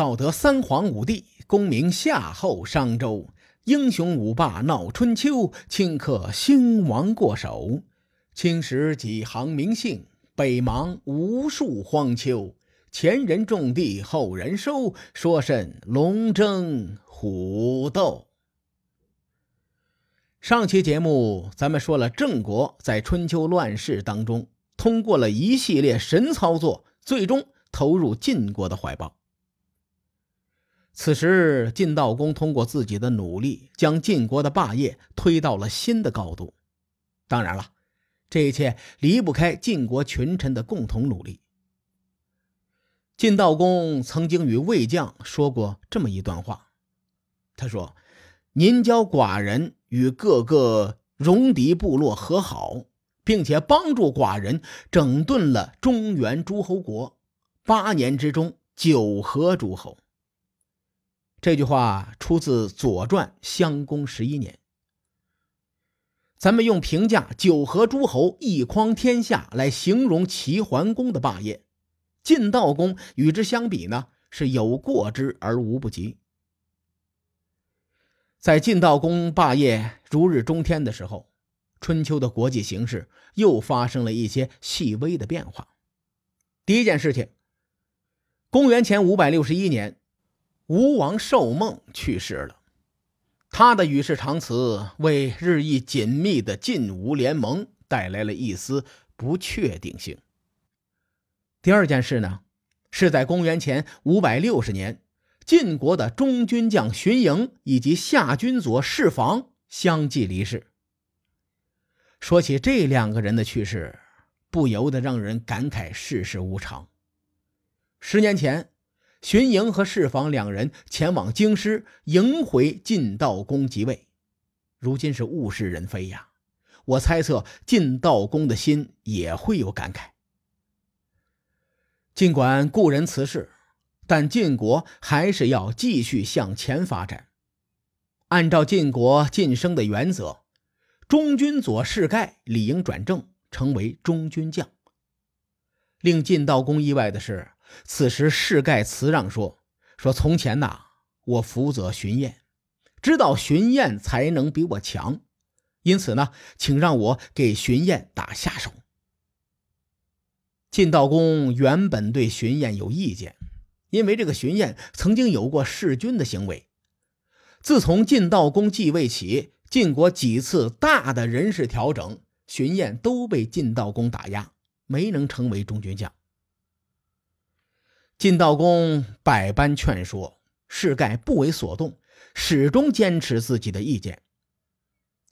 道德三皇五帝，功名夏后商周，英雄五霸闹春秋，顷刻兴亡过手。青史几行名姓，北邙无数荒丘。前人种地，后人收，说甚龙争虎斗？上期节目咱们说了，郑国在春秋乱世当中，通过了一系列神操作，最终投入晋国的怀抱。此时，晋悼公通过自己的努力，将晋国的霸业推到了新的高度。当然了，这一切离不开晋国群臣的共同努力。晋悼公曾经与魏将说过这么一段话，他说：“您教寡人与各个戎狄部落和好，并且帮助寡人整顿了中原诸侯国，八年之中九合诸侯。”这句话出自《左传》襄公十一年。咱们用评价九合诸侯、一匡天下来形容齐桓公的霸业。晋悼公与之相比呢，是有过之而无不及。在晋悼公霸业如日中天的时候，春秋的国际形势又发生了一些细微的变化。第一件事情，公元前五百六十一年，吴王寿梦去世了，他的与世长辞为日益紧密的晋吴联盟带来了一丝不确定性。第二件事呢，是在公元前五百六十年，晋国的中军将荀盈以及夏军佐释房相继离世。说起这两个人的去世，不由得让人感慨世事无常。十年前，荀盈和侍房两人前往京师迎回晋悼公即位，如今是物是人非呀。我猜测晋悼公的心也会有感慨。尽管故人辞世，但晋国还是要继续向前发展。按照晋国晋升的原则，中军左士盖理应转正，成为中军将。令晋悼公意外的是，此时士盖辞让说：“说从前呐，我辅佐荀燕，知道荀燕才能比我强，因此呢，请让我给荀燕打下手。”晋悼公原本对荀燕有意见，因为这个荀燕曾经有过弑君的行为。自从晋悼公继位起，晋国几次大的人事调整，荀燕都被晋悼公打压，没能成为中军将。晋悼公百般劝说，士盖不为所动，始终坚持自己的意见。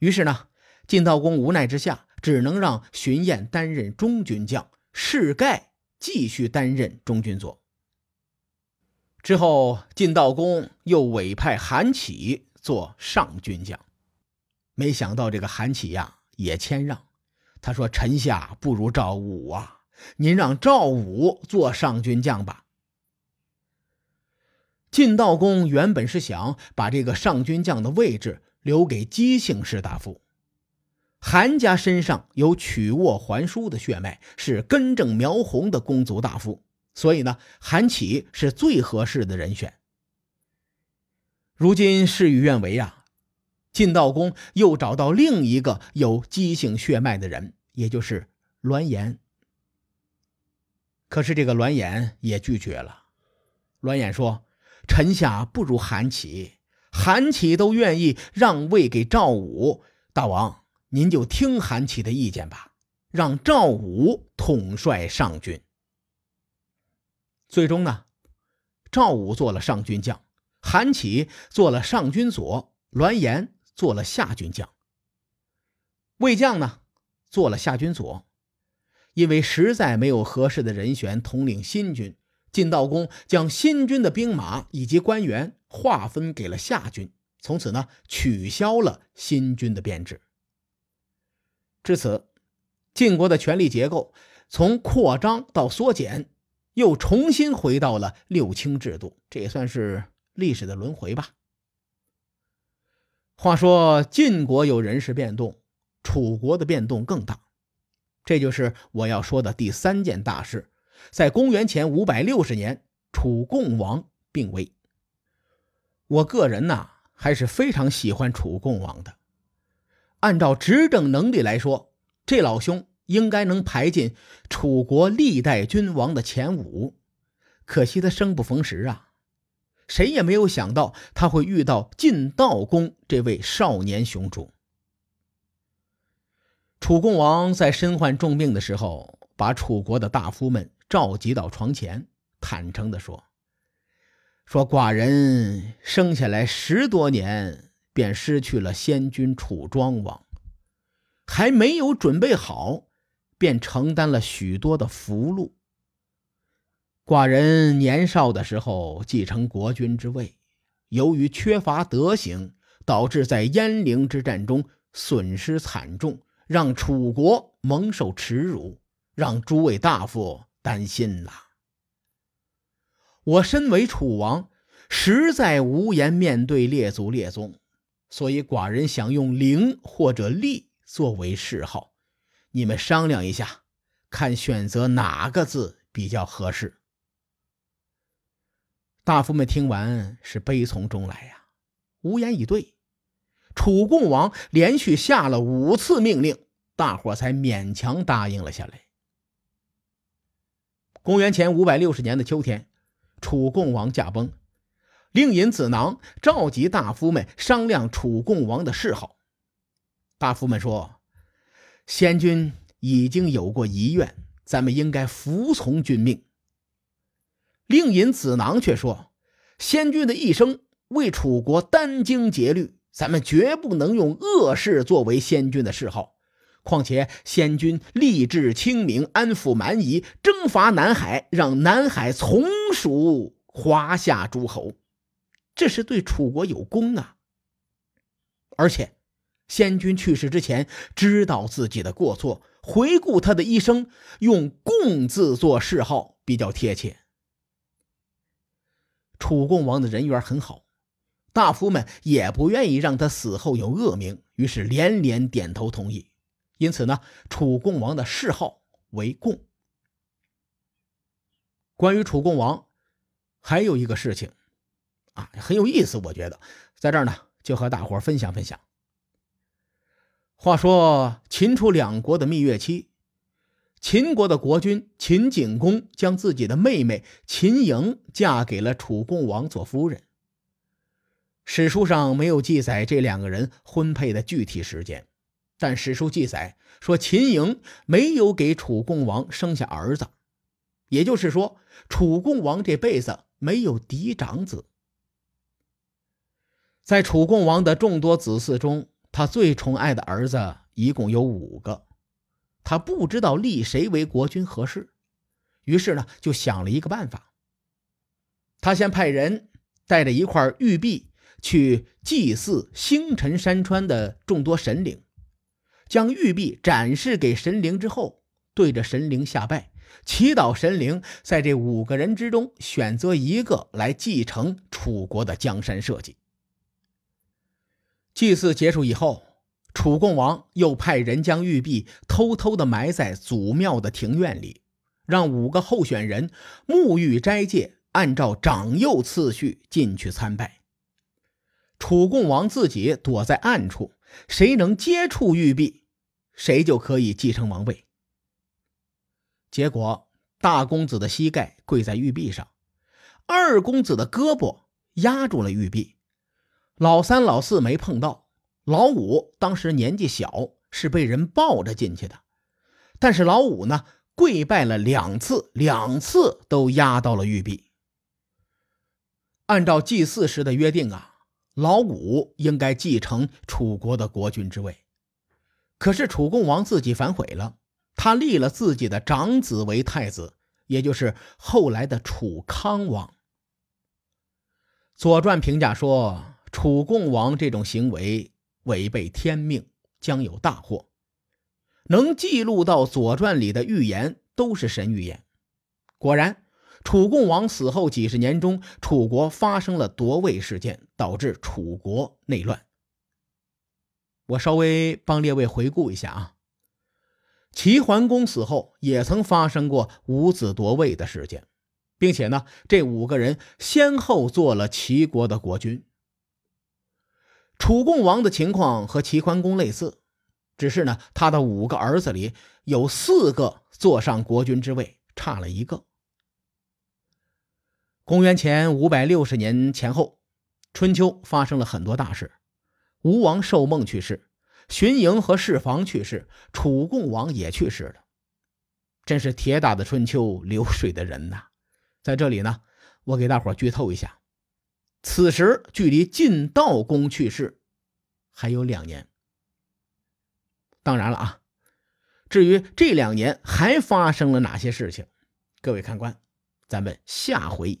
于是呢，晋悼公无奈之下，只能让荀燕担任中军将。士盖继续担任中军佐。之后，晋悼公又委派韩起做上军将。没想到这个韩起呀也谦让，他说：“臣下不如赵武啊，您让赵武做上军将吧。”晋悼公原本是想把这个上军将的位置留给姬姓士大夫。韩家身上有曲沃还书的血脉，是根正苗红的公族大夫，所以呢，韩起是最合适的人选。如今事与愿违啊，晋悼公又找到另一个有姬姓血脉的人，也就是栾岩。可是这个栾岩也拒绝了。栾岩说：“臣下不如韩起，韩起都愿意让位给赵武大王。”您就听韩起的意见吧，让赵武统帅上军。最终呢，赵武做了上军将，韩起做了上军佐，栾延做了下军将。魏将呢，做了下军佐。因为实在没有合适的人选统领新军，晋悼公将新军的兵马以及官员划分给了夏军，从此呢，取消了新军的编制。至此，晋国的权力结构从扩张到缩减，又重新回到了六卿制度。这也算是历史的轮回吧。话说晋国有人事变动，楚国的变动更大。这就是我要说的第三件大事：在公元前五百六十年，楚共王病危。我个人呐，还是非常喜欢楚共王的。按照执政能力来说，这老兄应该能排进楚国历代君王的前五。可惜他生不逢时啊，谁也没有想到他会遇到晋悼公这位少年雄主。楚共王在身患重病的时候，把楚国的大夫们召集到床前，坦诚地说：“说寡人生下来十多年。”便失去了先君楚庄王，还没有准备好，便承担了许多的福禄。寡人年少的时候继承国君之位，由于缺乏德行，导致在鄢陵之战中损失惨重，让楚国蒙受耻辱，让诸位大夫担心了。我身为楚王，实在无颜面对列祖列宗。所以，寡人想用“灵”或者“力”作为谥号，你们商量一下，看选择哪个字比较合适。大夫们听完是悲从中来呀，无言以对。楚共王连续下了五次命令，大伙才勉强答应了下来。公元前五百六十年的秋天，楚共王驾崩。令尹子囊召集大夫们商量楚共王的谥号。大夫们说：“先君已经有过遗愿，咱们应该服从君命。”令尹子囊却说：“先君的一生为楚国殚精竭虑，咱们绝不能用恶事作为先君的谥号。况且先君立志清明，安抚蛮夷，征伐南海，让南海从属华夏诸侯。”这是对楚国有功啊！而且，先君去世之前，知道自己的过错，回顾他的一生，用“共”字做谥号比较贴切。楚共王的人缘很好，大夫们也不愿意让他死后有恶名，于是连连点头同意。因此呢，楚共王的谥号为“共”。关于楚共王，还有一个事情。啊，很有意思，我觉得在这儿呢，就和大伙分享分享。话说秦楚两国的蜜月期，秦国的国君秦景公将自己的妹妹秦莹嫁给了楚共王做夫人。史书上没有记载这两个人婚配的具体时间，但史书记载说秦莹没有给楚共王生下儿子，也就是说，楚共王这辈子没有嫡长子。在楚共王的众多子嗣中，他最宠爱的儿子一共有五个。他不知道立谁为国君合适，于是呢，就想了一个办法。他先派人带着一块玉璧去祭祀星辰山川的众多神灵，将玉璧展示给神灵之后，对着神灵下拜，祈祷神灵在这五个人之中选择一个来继承楚国的江山社稷。祭祀结束以后，楚共王又派人将玉璧偷偷的埋在祖庙的庭院里，让五个候选人沐浴斋戒，按照长幼次序进去参拜。楚共王自己躲在暗处，谁能接触玉璧，谁就可以继承王位。结果，大公子的膝盖跪在玉璧上，二公子的胳膊压住了玉璧。老三、老四没碰到，老五当时年纪小，是被人抱着进去的。但是老五呢，跪拜了两次，两次都压到了玉璧。按照祭祀时的约定啊，老五应该继承楚国的国君之位。可是楚共王自己反悔了，他立了自己的长子为太子，也就是后来的楚康王。《左传》评价说。楚共王这种行为违背天命，将有大祸。能记录到《左传》里的预言都是神预言。果然，楚共王死后几十年中，楚国发生了夺位事件，导致楚国内乱。我稍微帮列位回顾一下啊，齐桓公死后也曾发生过五子夺位的事件，并且呢，这五个人先后做了齐国的国君。楚共王的情况和齐桓公类似，只是呢，他的五个儿子里有四个坐上国君之位，差了一个。公元前五百六十年前后，春秋发生了很多大事：吴王寿梦去世，荀盈和士房去世，楚共王也去世了。真是铁打的春秋，流水的人呐！在这里呢，我给大伙剧透一下。此时距离晋悼公去世还有两年。当然了啊，至于这两年还发生了哪些事情，各位看官，咱们下回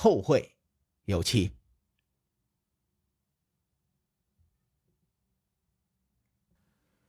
后会有期。